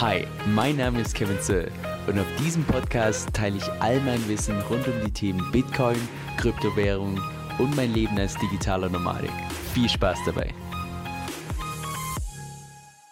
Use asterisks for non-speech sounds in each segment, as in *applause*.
Hi, mein Name ist Kevin Zöll und auf diesem Podcast teile ich all mein Wissen rund um die Themen Bitcoin, Kryptowährung und mein Leben als digitaler Nomadik. Viel Spaß dabei!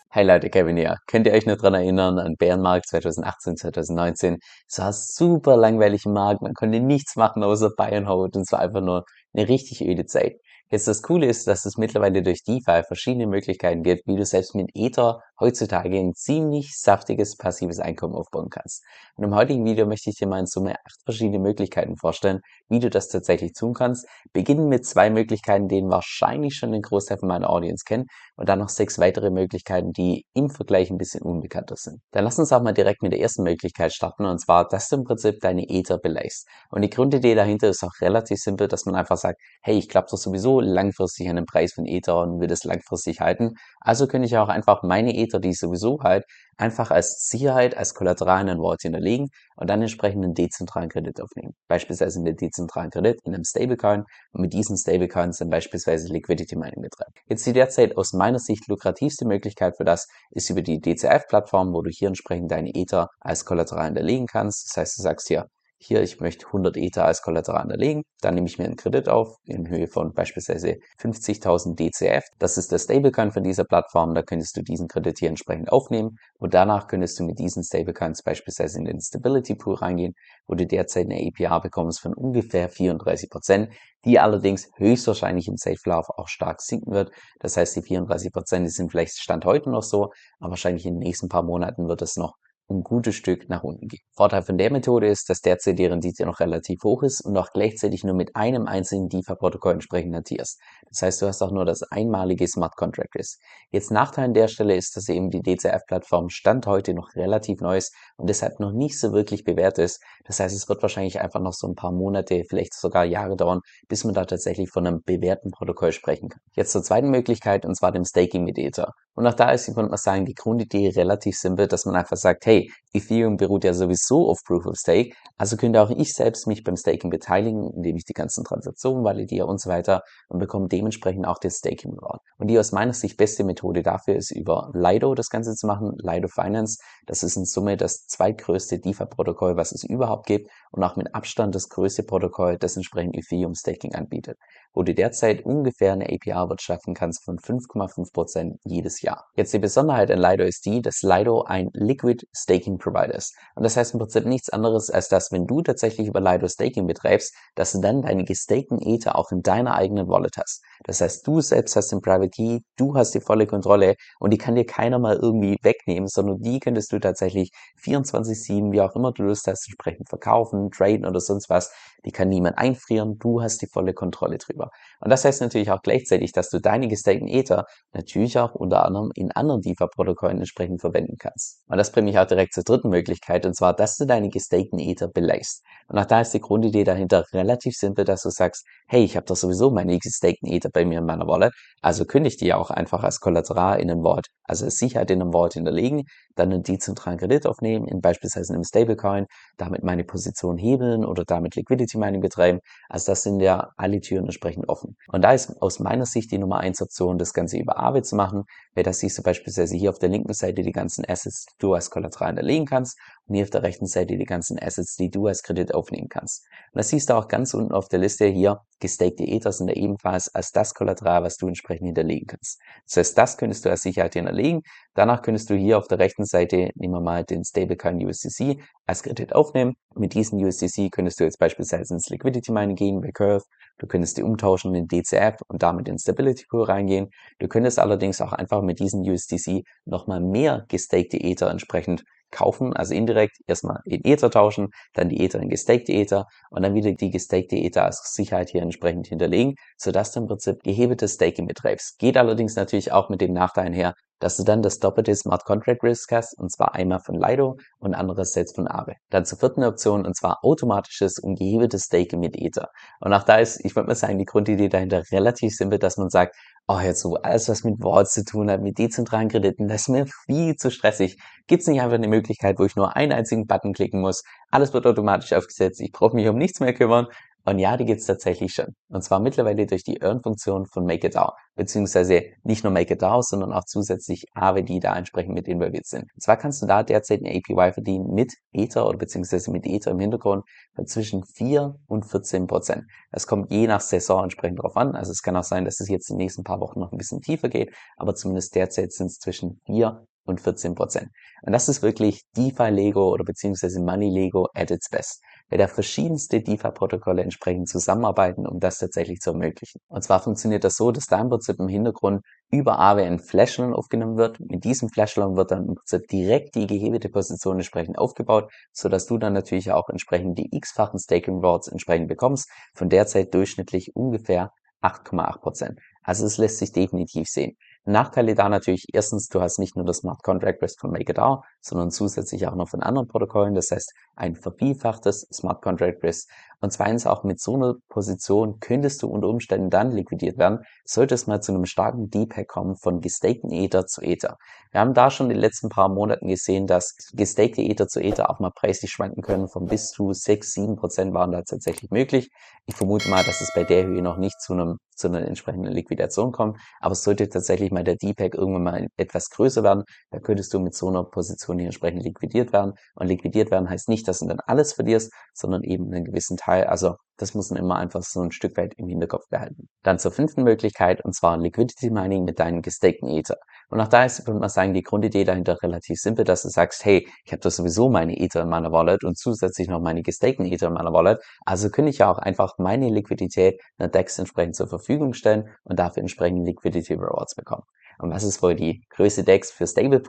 Hey Leute, Kevin hier. Könnt ihr euch noch dran erinnern an Bärenmarkt 2018, 2019? Es war super langweilig im Markt, man konnte nichts machen außer Hold und es war einfach nur eine richtig öde Zeit. Jetzt das Coole ist, dass es mittlerweile durch DeFi verschiedene Möglichkeiten gibt, wie du selbst mit Ether heutzutage ein ziemlich saftiges passives Einkommen aufbauen kannst. Und im heutigen Video möchte ich dir mal in Summe acht verschiedene Möglichkeiten vorstellen, wie du das tatsächlich tun kannst. Beginnen mit zwei Möglichkeiten, denen wahrscheinlich schon ein Großteil von meiner Audience kennt und dann noch sechs weitere Möglichkeiten, die im Vergleich ein bisschen unbekannter sind. Dann lass uns auch mal direkt mit der ersten Möglichkeit starten und zwar, dass du im Prinzip deine Ether beleichst. Und die Grundidee dahinter ist auch relativ simpel, dass man einfach sagt, hey, ich glaube doch sowieso langfristig an den Preis von Ether und will das langfristig halten. Also könnte ich auch einfach meine Ether, die ich sowieso halt, einfach als Sicherheit, als Kollateral in ein Wallet hinterlegen und dann entsprechend einen dezentralen Kredit aufnehmen. Beispielsweise einen dezentralen Kredit in einem Stablecoin und mit diesen Stablecoins dann beispielsweise Liquidity Mining betreiben. Jetzt die derzeit aus meiner Sicht lukrativste Möglichkeit für das ist über die DCF-Plattform, wo du hier entsprechend deine Ether als Kollateral hinterlegen kannst. Das heißt, du sagst hier, hier, ich möchte 100 Ether als Kollateral hinterlegen, dann nehme ich mir einen Kredit auf in Höhe von beispielsweise 50.000 DCF. Das ist der Stablecoin von dieser Plattform, da könntest du diesen Kredit hier entsprechend aufnehmen und danach könntest du mit diesen Stablecoins beispielsweise in den Stability Pool reingehen, wo du derzeit eine APR bekommst von ungefähr 34 Prozent, die allerdings höchstwahrscheinlich im Safe Lauf auch stark sinken wird. Das heißt, die 34 Prozent, die sind vielleicht Stand heute noch so, aber wahrscheinlich in den nächsten paar Monaten wird es noch ein gutes Stück nach unten geht. Vorteil von der Methode ist, dass derzeit die Rendite noch relativ hoch ist und auch gleichzeitig nur mit einem einzigen DeFi-Protokoll entsprechend notierst. Das heißt, du hast auch nur das einmalige Smart Contract Risk. Jetzt Nachteil an der Stelle ist, dass eben die DCF-Plattform Stand heute noch relativ neu ist und deshalb noch nicht so wirklich bewährt ist. Das heißt, es wird wahrscheinlich einfach noch so ein paar Monate, vielleicht sogar Jahre dauern, bis man da tatsächlich von einem bewährten Protokoll sprechen kann. Jetzt zur zweiten Möglichkeit und zwar dem Staking mit Ether. Und auch da ist, würde mal sagen, die Grundidee relativ simpel, dass man einfach sagt, hey, Ethereum beruht ja sowieso auf Proof of Stake, also könnte auch ich selbst mich beim Staking beteiligen, indem ich die ganzen Transaktionen validiere und so weiter und bekomme dementsprechend auch den Staking Reward. Und die aus meiner Sicht beste Methode dafür ist über Lido das Ganze zu machen, Lido Finance. Das ist in Summe das zweitgrößte DeFi-Protokoll, was es überhaupt gibt und auch mit Abstand das größte Protokoll, das entsprechend Ethereum Staking anbietet, wo du derzeit ungefähr eine APR wirtschaften kannst von 5,5% jedes Jahr. Jahr. Jetzt die Besonderheit an Lido ist die, dass Lido ein Liquid Staking Provider ist. Und das heißt im Prinzip nichts anderes, als dass wenn du tatsächlich über Lido Staking betreibst, dass du dann deine gestakten Ether auch in deiner eigenen Wallet hast. Das heißt, du selbst hast den Private Key, du hast die volle Kontrolle und die kann dir keiner mal irgendwie wegnehmen, sondern die könntest du tatsächlich 24-7, wie auch immer du Lust hast, entsprechend verkaufen, traden oder sonst was. Die kann niemand einfrieren, du hast die volle Kontrolle drüber. Und das heißt natürlich auch gleichzeitig, dass du deine gestakten Ether natürlich auch unter anderem in anderen DeFi-Protokollen entsprechend verwenden kannst. Und das bringt mich auch direkt zur dritten Möglichkeit, und zwar, dass du deine gestakten Ether beleihst. Und auch da ist die Grundidee dahinter relativ simpel, dass du sagst, hey, ich habe doch sowieso meine gestakten Ether bei mir in meiner Wallet, also kündige ich die auch einfach als Kollateral in ein Vault, also als Sicherheit in einem Vault hinterlegen, dann einen dezentralen Kredit aufnehmen, in beispielsweise einem Stablecoin, damit meine Position hebeln oder damit Liquidity Mining betreiben. Also das sind ja alle Türen entsprechend offen. Und da ist aus meiner Sicht die Nummer eins Option, das Ganze über Aave zu machen, weil das siehst du beispielsweise hier auf der linken Seite die ganzen Assets, die du als Kollateral hinterlegen kannst und hier auf der rechten Seite die ganzen Assets, die du als Kredit aufnehmen kannst. Und das siehst du auch ganz unten auf der Liste hier, gestakte Ether sind ebenfalls als das Kollateral, was du entsprechend hinterlegen kannst. Das heißt, das könntest du als Sicherheit hinterlegen. Danach könntest du hier auf der rechten Seite, nehmen wir mal den Stablecoin USDC als Kredit aufnehmen. Mit diesem USDC könntest du jetzt beispielsweise ins Liquidity Mining gehen bei Curve. Du könntest die umtauschen in DCF und damit in Stability Pool reingehen. Du könntest allerdings auch einfach mit diesem USDC nochmal mehr gestakte Ether entsprechend kaufen, also indirekt erstmal in Ether tauschen, dann die Ether in gestakte Ether und dann wieder die gestakte Ether als Sicherheit hier entsprechend hinterlegen, sodass du im Prinzip gehebeltes Staking betreibst. Geht allerdings natürlich auch mit dem Nachteil her, dass du dann das doppelte Smart Contract Risk hast, und zwar einmal von Lido und andererseits von Aave. Dann zur vierten Option, und zwar automatisches und gehebeltes Staking mit Ether. Und auch da ist, ich würde mal sagen, die Grundidee dahinter relativ simpel, dass man sagt, oh, jetzt so alles, was mit Vaults zu tun hat, mit dezentralen Krediten, das ist mir viel zu stressig. Gibt es nicht einfach eine Möglichkeit, wo ich nur einen einzigen Button klicken muss, alles wird automatisch aufgesetzt, ich brauche mich um nichts mehr kümmern Und ja, die gibt's tatsächlich schon. Und zwar mittlerweile durch die Earn-Funktion von MakerDAO, beziehungsweise nicht nur MakerDAO, sondern auch zusätzlich Aave, die da entsprechend mit involviert sind. Und zwar kannst du da derzeit eine APY verdienen mit Ether oder beziehungsweise mit Ether im Hintergrund von zwischen 4 und 14 Prozent. Das kommt je nach Saison entsprechend drauf an. Also es kann auch sein, dass es jetzt in den nächsten paar Wochen noch ein bisschen tiefer geht, aber zumindest derzeit sind es zwischen 4 und 14 Prozent. Und das ist wirklich DeFi Lego oder beziehungsweise Money Lego at its best weil da verschiedenste DeFi-Protokolle entsprechend zusammenarbeiten, um das tatsächlich zu ermöglichen. Und zwar funktioniert das so, dass da im Prinzip im Hintergrund über ein Flashloan aufgenommen wird. Mit diesem Flashloan wird dann im Prinzip direkt die gehebelte Position entsprechend aufgebaut, so dass du dann natürlich auch entsprechend die x-fachen Staking Rewards entsprechend bekommst, von derzeit durchschnittlich ungefähr 8,8 Prozent. Also es lässt sich definitiv sehen. Nachteile da natürlich, erstens, du hast nicht nur das Smart Contract Risk von MakerDAO, sondern zusätzlich auch noch von anderen Protokollen. Das heißt, ein vervielfachtes Smart Contract Risk. Und zweitens auch mit so einer Position könntest du unter Umständen dann liquidiert werden, sollte es mal zu einem starken Deepak kommen von gestakten Ether zu Ether. Wir haben da schon in den letzten paar Monaten gesehen, dass gestakte Ether zu Ether auch mal preislich schwanken können. Von bis zu 6, 7 Prozent waren da tatsächlich möglich. Ich vermute mal, dass es bei der Höhe noch nicht zu einem zu einer entsprechenden Liquidation kommen. Aber sollte tatsächlich mal der Deepak irgendwann mal etwas größer werden, dann könntest du mit so einer Position hier entsprechend liquidiert werden. Und liquidiert werden heißt nicht, dass du dann alles verlierst, sondern eben einen gewissen Teil. Also das muss man immer einfach so ein Stück weit im Hinterkopf behalten. Dann zur fünften Möglichkeit, und zwar Liquidity Mining mit deinen gestakten Ether. Und auch da ist, würde man sagen, die Grundidee dahinter relativ simpel, dass du sagst, hey, ich habe doch sowieso meine Ether in meiner Wallet und zusätzlich noch meine gestakten Ether in meiner Wallet. Also könnte ich ja auch einfach meine Liquidität einer DEX entsprechend zur Verfügung stellen und dafür entsprechend Liquidity Rewards bekommen. Und was ist wohl die größte DEX für Stable?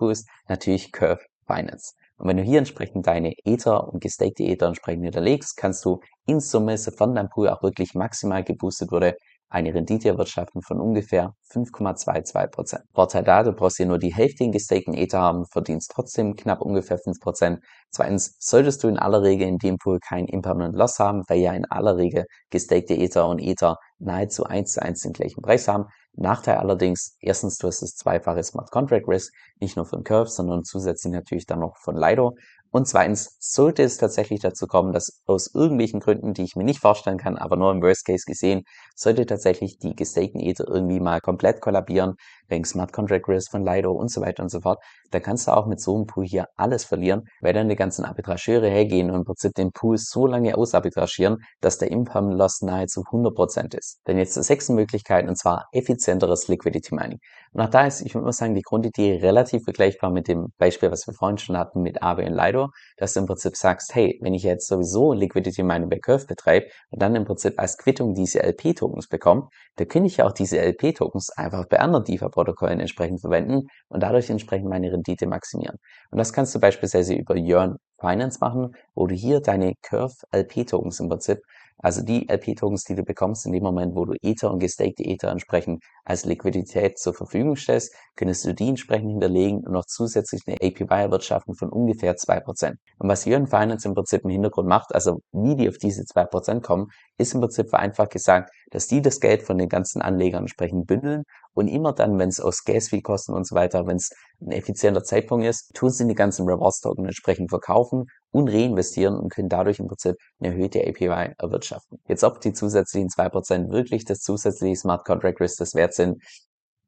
Natürlich Curve Finance. Und wenn du hier entsprechend deine Ether und gestakte Ether entsprechend hinterlegst, kannst du in Summe, sofern dein Pool auch wirklich maximal geboostet wurde, eine Rendite erwirtschaften von ungefähr 5,22%. Vorteil da, du brauchst hier nur die Hälfte in gestakten Ether haben, verdienst trotzdem knapp ungefähr 5%. Zweitens solltest du in aller Regel in dem Pool kein Impermanent Loss haben, weil ja in aller Regel gestakte Ether und Ether nahezu eins zu eins den gleichen Preis haben. Nachteil allerdings, erstens, du hast das zweifache Smart Contract Risk, nicht nur von Curve, sondern zusätzlich natürlich dann noch von Lido. Und zweitens, sollte es tatsächlich dazu kommen, dass aus irgendwelchen Gründen, die ich mir nicht vorstellen kann, aber nur im Worst Case gesehen, sollte tatsächlich die gestakten Ether irgendwie mal komplett kollabieren, wegen Smart Contract Risk von Lido und so weiter und so fort, dann kannst du auch mit so einem Pool hier alles verlieren, weil dann die ganzen Arbitrageure hergehen und im Prinzip den Pool so lange ausarbitragieren, dass der Imperm Loss nahezu 100% ist. Denn jetzt zur sechsten Möglichkeit, und zwar effizienteres Liquidity Mining. Und auch da ist, ich würde mal sagen, die Grundidee relativ vergleichbar mit dem Beispiel, was wir vorhin schon hatten mit Aave und Lido, dass du im Prinzip sagst, hey, wenn ich jetzt sowieso Liquidity Mining bei Curve betreibe und dann im Prinzip als Quittung diese LP-Tokens bekomme, dann kann ich ja auch diese LP-Tokens einfach bei anderen DeFi-Protokollen entsprechend verwenden und dadurch entsprechend meine Rendite maximieren. Und das kannst du beispielsweise über Yearn Finance machen, wo du hier deine Curve LP-Tokens im Prinzip also die LP-Tokens, die du bekommst in dem Moment, wo du Ether und gestakte Ether entsprechend als Liquidität zur Verfügung stellst, könntest du die entsprechend hinterlegen und noch zusätzlich eine APY erwirtschaften von ungefähr zwei Prozent. Und was Yearn Finance im Prinzip im Hintergrund macht, also wie die auf diese zwei Prozent kommen, ist im Prinzip vereinfacht gesagt, dass die das Geld von den ganzen Anlegern entsprechend bündeln und immer dann, wenn es aus Gas-Fee-Kosten und so weiter, wenn es ein effizienter Zeitpunkt ist, tun sie die ganzen Rewards-Token entsprechend verkaufen und reinvestieren und können dadurch im Prinzip eine erhöhte APY erwirtschaften. Jetzt ob die zusätzlichen zwei Prozent wirklich das zusätzliche Smart Contract Risk das wert sind,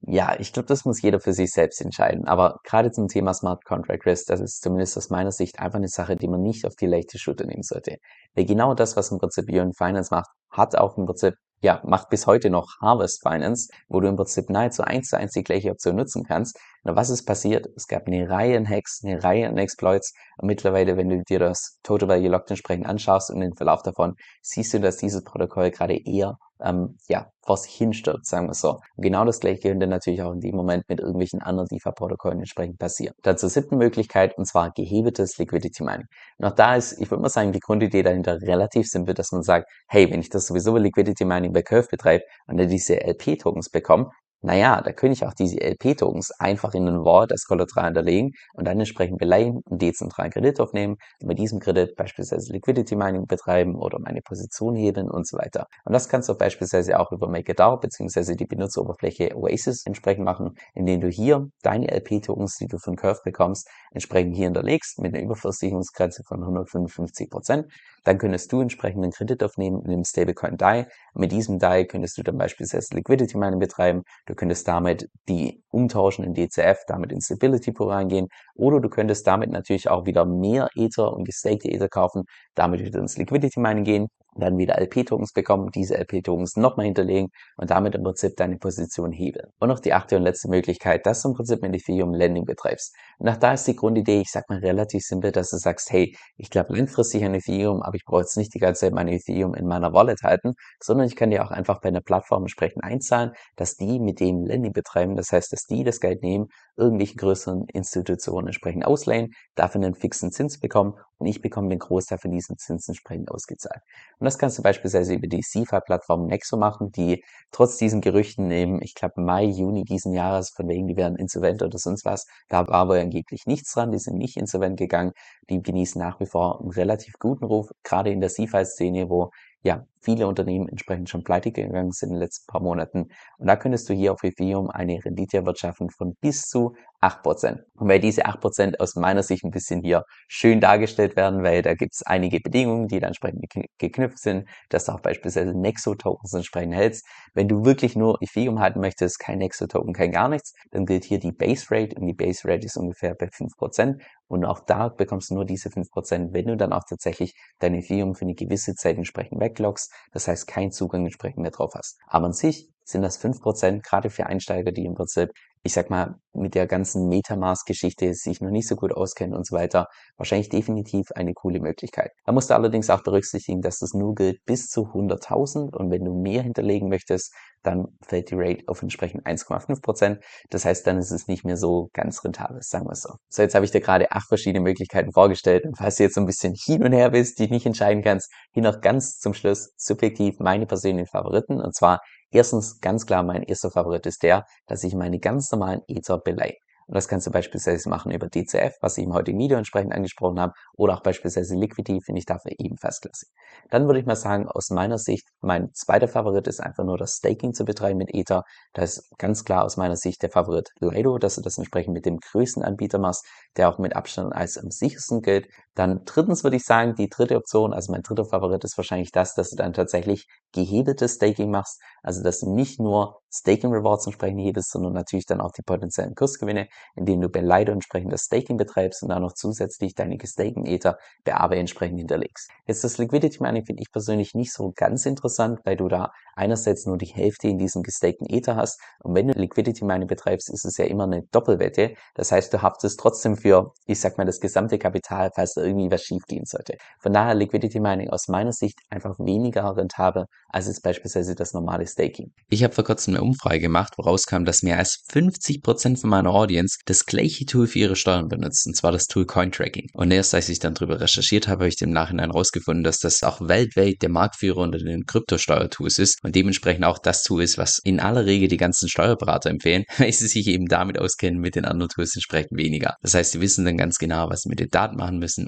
ja, ich glaube, das muss jeder für sich selbst entscheiden. Aber gerade zum Thema Smart Contract Risk, das ist zumindest aus meiner Sicht einfach eine Sache, die man nicht auf die leichte Schulter nehmen sollte. Weil genau das, was im Prinzip Ion Finance macht, hat auch im Prinzip ja, macht bis heute noch Harvest Finance, wo du im Prinzip nahezu eins zu eins die gleiche Option nutzen kannst. Und was ist passiert? Es gab eine Reihe an Hacks, eine Reihe an Exploits. Und mittlerweile, wenn du dir das Total Value Locked entsprechend anschaust und den Verlauf davon, siehst du, dass dieses Protokoll gerade eher ähm, ja, vor sich hinstirbt, sagen wir so. Und genau das gleiche könnte natürlich auch in dem Moment mit irgendwelchen anderen DeFi-Protokollen entsprechend passieren. Dann zur siebten Möglichkeit, und zwar gehebeltes Liquidity Mining. Auch da ist, ich würde mal sagen, die Grundidee dahinter relativ simpel, dass man sagt, hey, wenn ich das sowieso Liquidity Mining bei Curve betreibe und dann diese LP-Tokens bekomme, naja, da könnte ich auch diese LP-Tokens einfach in einen Vault als Kollateral hinterlegen und dann entsprechend beleihen, einen dezentralen Kredit aufnehmen und mit diesem Kredit beispielsweise Liquidity Mining betreiben oder meine Position heben und so weiter. Und das kannst du beispielsweise auch über MakerDAO bzw. die Benutzeroberfläche Oasis entsprechend machen, indem du hier deine LP-Tokens, die du von Curve bekommst, entsprechend hier hinterlegst mit einer Überversicherungsgrenze von 155 Prozent dann könntest du entsprechend einen Kredit aufnehmen in dem Stablecoin DAI. Mit diesem DAI könntest du dann beispielsweise Liquidity Mining betreiben. Du könntest damit die umtauschen in DCF, damit in Stability Pool reingehen. Oder du könntest damit natürlich auch wieder mehr Ether und gestakte Ether kaufen, damit wieder ins Liquidity Mining gehen dann wieder LP-Tokens bekommen, diese LP-Tokens nochmal hinterlegen und damit im Prinzip deine Position hebeln. Und noch die achte und letzte Möglichkeit, dass du im Prinzip mit Ethereum Lending betreibst. Und nach da ist die Grundidee, ich sag mal relativ simpel, dass du sagst, hey, ich glaube langfristig an Ethereum, aber ich brauche jetzt nicht die ganze Zeit meine Ethereum in meiner Wallet halten, sondern ich kann dir auch einfach bei einer Plattform entsprechend einzahlen, dass die mit dem Lending betreiben, das heißt, dass die das Geld nehmen, irgendwelche größeren Institutionen entsprechend ausleihen, dafür einen fixen Zins bekommen und ich bekomme den Großteil von diesen Zinsen entsprechend ausgezahlt. Und das kannst du beispielsweise über die CeFi-Plattform Nexo machen, die trotz diesen Gerüchten im, ich glaube, Mai, Juni diesen Jahres, von wegen, die werden insolvent oder sonst was, da war aber angeblich nichts dran, die sind nicht insolvent gegangen, die genießen nach wie vor einen relativ guten Ruf, gerade in der CeFi-Szene, wo ja, viele Unternehmen entsprechend schon pleite gegangen sind in den letzten paar Monaten. Und da könntest du hier auf Ethereum eine Rendite erwirtschaften von bis zu 8%. Und weil diese 8% aus meiner Sicht ein bisschen hier schön dargestellt werden, weil da gibt es einige Bedingungen, die da entsprechend geknüpft sind, dass du auch beispielsweise Nexo-Tokens entsprechend hältst. Wenn du wirklich nur Ethereum halten möchtest, kein Nexo-Token, kein gar nichts, dann gilt hier die Base Rate und die Base Rate ist ungefähr bei 5%. Und auch da bekommst du nur diese 5%, wenn du dann auch tatsächlich dein Ethereum für eine gewisse Zeit entsprechend wegloggst, das heißt keinen Zugang entsprechend mehr drauf hast. Aber an sich sind das 5%, gerade für Einsteiger, die im Prinzip ich sag mal, mit der ganzen Metamask-Geschichte sich noch nicht so gut auskennen und so weiter, wahrscheinlich definitiv eine coole Möglichkeit. Da musst du allerdings auch berücksichtigen, dass das nur gilt bis zu 100.000 und wenn du mehr hinterlegen möchtest, dann fällt die Rate auf entsprechend 1,5%. Das heißt, dann ist es nicht mehr so ganz rentabel, sagen wir so. So, jetzt habe ich dir gerade acht verschiedene Möglichkeiten vorgestellt und falls du jetzt so ein bisschen hin und her bist, die nicht entscheiden kannst, hier noch ganz zum Schluss subjektiv meine persönlichen Favoriten und zwar Erstens, ganz klar, mein erster Favorit ist der, dass ich meine ganz normalen Ether beleihe. Und das kannst du beispielsweise machen über DCF, was ich im heutigen Video entsprechend angesprochen habe, oder auch beispielsweise Liquidity, finde ich dafür ebenfalls klasse. Dann würde ich mal sagen, aus meiner Sicht, mein zweiter Favorit ist einfach nur das Staking zu betreiben mit Ether. Da ist ganz klar aus meiner Sicht der Favorit Lido, dass du das entsprechend mit dem größten Anbieter machst, der auch mit Abstand als am sichersten gilt. Dann drittens würde ich sagen, die dritte Option, also mein dritter Favorit ist wahrscheinlich das, dass du dann tatsächlich gehebeltes Staking machst, also dass du nicht nur Staking Rewards entsprechend hebelst, sondern natürlich dann auch die potenziellen Kursgewinne, indem du bei Lido entsprechend das Staking betreibst und dann noch zusätzlich deine gestaken Ether bei Aave entsprechend hinterlegst. Jetzt das Liquidity Mining finde ich persönlich nicht so ganz interessant, weil du da einerseits nur die Hälfte in diesem gestakten Ether hast und wenn du Liquidity Mining betreibst, ist es ja immer eine Doppelwette. Das heißt, du haftest trotzdem für, ich sag mal, das gesamte Kapital, falls irgendwie was schief gehen sollte. Von daher Liquidity Mining aus meiner Sicht einfach weniger rentabel als jetzt beispielsweise das normale Staking. Ich habe vor kurzem eine Umfrage gemacht, woraus kam, dass mehr als 50% von meiner Audience das gleiche Tool für ihre Steuern benutzt, und zwar das Tool Cointracking. Und erst als ich dann darüber recherchiert habe, habe ich im Nachhinein herausgefunden, dass das auch weltweit der Marktführer unter den Kryptosteuertools ist und dementsprechend auch das Tool ist, was in aller Regel die ganzen Steuerberater empfehlen, *laughs* weil sie sich eben damit auskennen, mit den anderen Tools entsprechend weniger. Das heißt, sie wissen dann ganz genau, was sie mit den Daten machen müssen